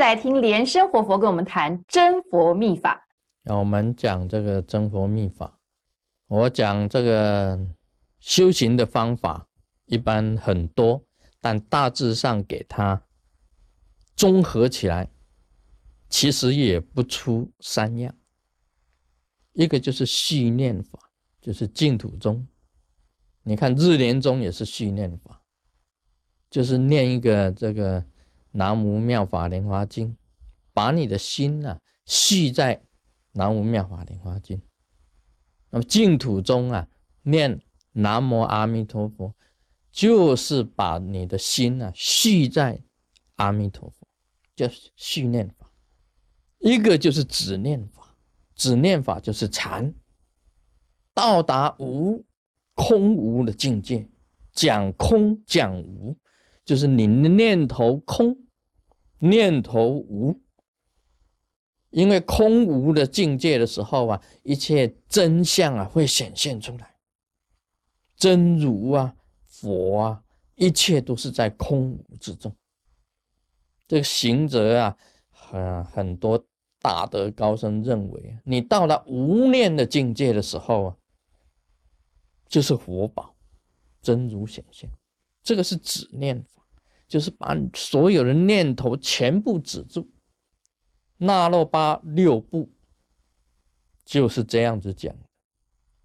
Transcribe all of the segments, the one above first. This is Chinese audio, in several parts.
来听莲生活佛跟我们谈真佛秘法。那我们讲这个真佛秘法，我讲这个修行的方法一般很多，但大致上给它综合起来，其实也不出三样。一个就是续念法，就是净土宗。你看日莲宗也是续念法，就是念一个这个。南无妙法莲华经，把你的心啊系在南无妙法莲华经。那么净土中啊，念南无阿弥陀佛，就是把你的心啊系在阿弥陀佛，叫续念法。一个就是止念法，止念法就是禅，到达无空无的境界，讲空讲无。就是你的念头空，念头无，因为空无的境界的时候啊，一切真相啊会显现出来，真如啊、佛啊，一切都是在空无之中。这个行者啊，很很多大德高僧认为，你到了无念的境界的时候啊，就是佛宝真如显现。这个是止念法，就是把所有的念头全部止住。那洛巴六部就是这样子讲，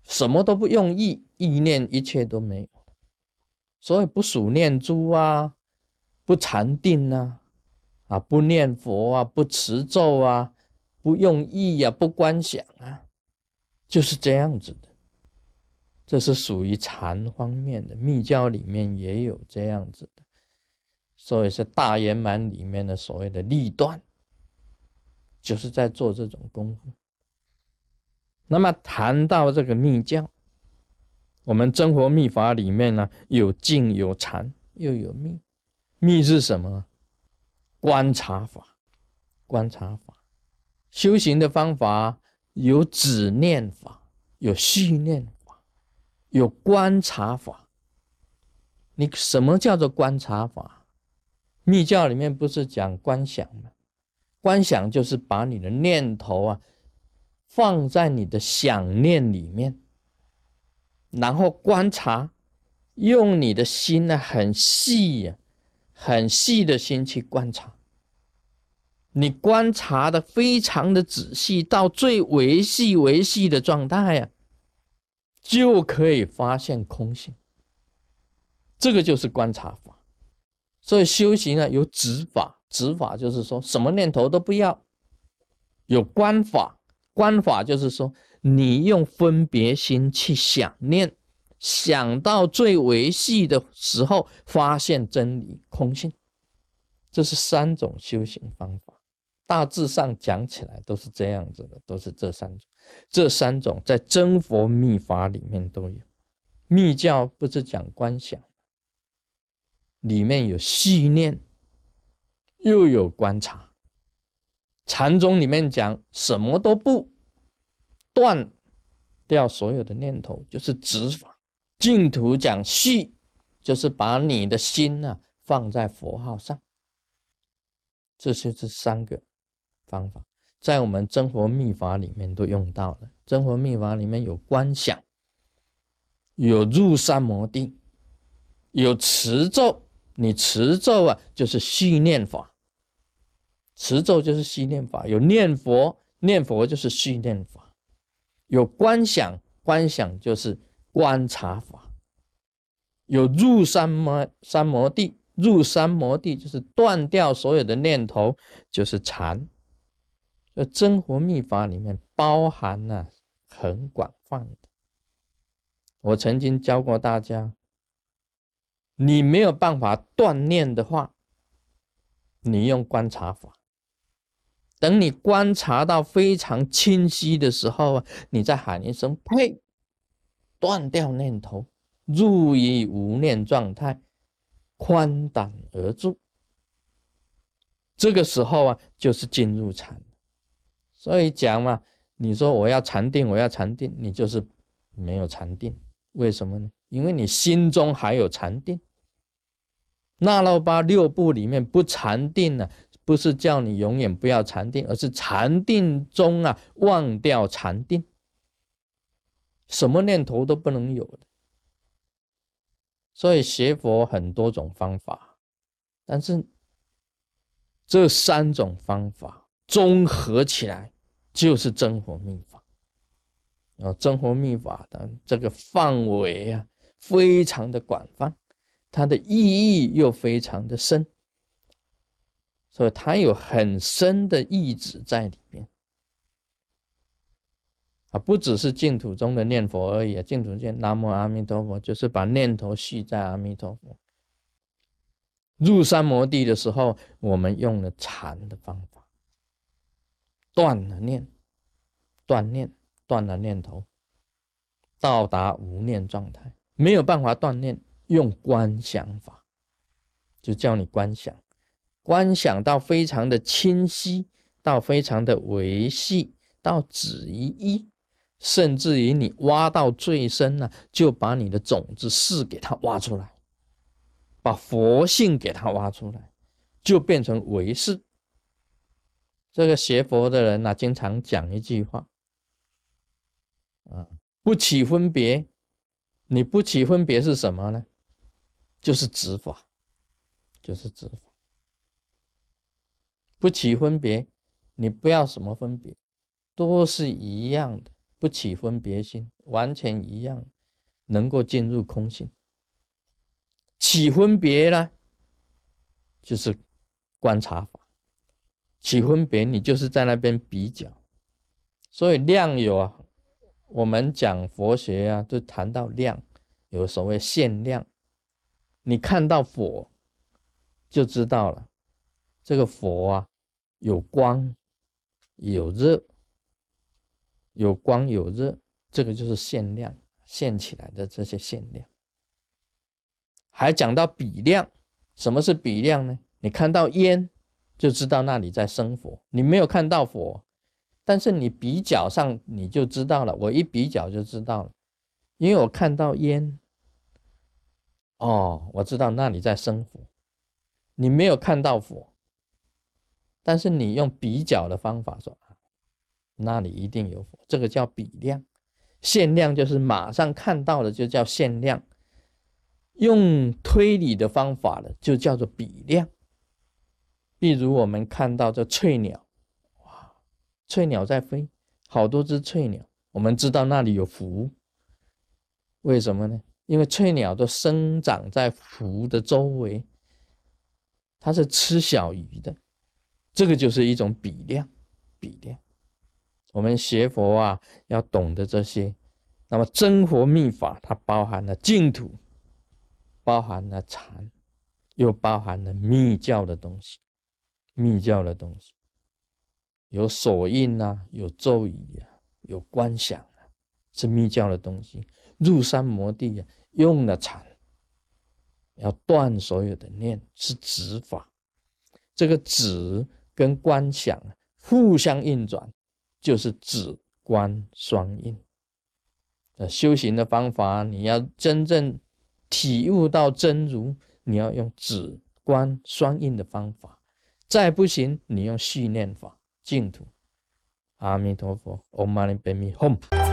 什么都不用意，意念一切都没有。所以不数念珠啊，不禅定啊，啊不念佛啊，不持咒啊，不用意啊，不观想啊，就是这样子的。这是属于禅方面的密教里面也有这样子的，所以是大圆满里面的所谓的立断，就是在做这种功夫。那么谈到这个密教，我们真佛密法里面呢，有静有禅又有密。密是什么？观察法，观察法。修行的方法有止念法，有续念法。有观察法，你什么叫做观察法？密教里面不是讲观想吗？观想就是把你的念头啊放在你的想念里面，然后观察，用你的心呢很细呀、很细的心去观察。你观察的非常的仔细，到最维细、维细的状态呀。就可以发现空性，这个就是观察法。所以修行呢，有止法，止法就是说什么念头都不要；有观法，观法就是说你用分别心去想念，想到最维系的时候，发现真理空性。这是三种修行方法。大致上讲起来都是这样子的，都是这三种，这三种在真佛密法里面都有。密教不是讲观想，里面有细念，又有观察。禅宗里面讲什么都不断掉所有的念头，就是止法。净土讲细，就是把你的心呢放在佛号上。这就是三个。方法在我们真佛密法里面都用到了。真佛密法里面有观想，有入三摩地，有持咒。你持咒啊，就是续念法。持咒就是续念法。有念佛，念佛就是续念法。有观想，观想就是观察法。有入三摩三摩地，入三摩地就是断掉所有的念头，就是禅。这真活秘法里面包含了很广泛的。我曾经教过大家，你没有办法断念的话，你用观察法。等你观察到非常清晰的时候啊，你再喊一声“呸”，断掉念头，入于无念状态，宽胆而住。这个时候啊，就是进入禅。所以讲嘛，你说我要禅定，我要禅定，你就是没有禅定。为什么呢？因为你心中还有禅定。那罗巴六部里面不禅定呢，不是叫你永远不要禅定，而是禅定中啊忘掉禅定，什么念头都不能有的。所以学佛很多种方法，但是这三种方法综合起来就是真佛密法。啊，真佛密法的这个范围啊，非常的广泛，它的意义又非常的深，所以它有很深的意旨在里面。啊，不只是净土中的念佛而已啊，净土念南无阿弥陀佛，就是把念头系在阿弥陀佛。入三摩地的时候，我们用了禅的方法，断了念，断念。断了念头，到达无念状态，没有办法锻炼，用观想法，就叫你观想，观想到非常的清晰，到非常的维系，到止于一，甚至于你挖到最深呢，就把你的种子是给它挖出来，把佛性给它挖出来，就变成唯识。这个学佛的人呢，经常讲一句话。啊，不起分别，你不起分别是什么呢？就是执法，就是执法。不起分别，你不要什么分别，都是一样的，不起分别心，完全一样，能够进入空性。起分别呢，就是观察法。起分别，你就是在那边比较，所以量有啊。我们讲佛学啊，就谈到量，有所谓限量。你看到火，就知道了，这个佛啊，有光，有热，有光有热，这个就是限量，限起来的这些限量。还讲到比量，什么是比量呢？你看到烟，就知道那里在生火；你没有看到火。但是你比较上你就知道了，我一比较就知道了，因为我看到烟，哦，我知道那里在生火，你没有看到火，但是你用比较的方法说，那里一定有火，这个叫比量，限量就是马上看到的就叫限量，用推理的方法的就叫做比量，例如我们看到这翠鸟。翠鸟在飞，好多只翠鸟，我们知道那里有福。为什么呢？因为翠鸟都生长在湖的周围，它是吃小鱼的。这个就是一种比量，比量。我们学佛啊，要懂得这些。那么真佛密法，它包含了净土，包含了禅，又包含了密教的东西，密教的东西。有手印呐，有咒语啊，有观想啊，是密教的东西。入山摩地啊，用了禅，要断所有的念，是止法。这个止跟观想互相运转，就是止观双运。呃，修行的方法，你要真正体悟到真如，你要用止观双运的方法。再不行，你用续念法。净土，阿弥陀佛，Om Mani Padme Hum。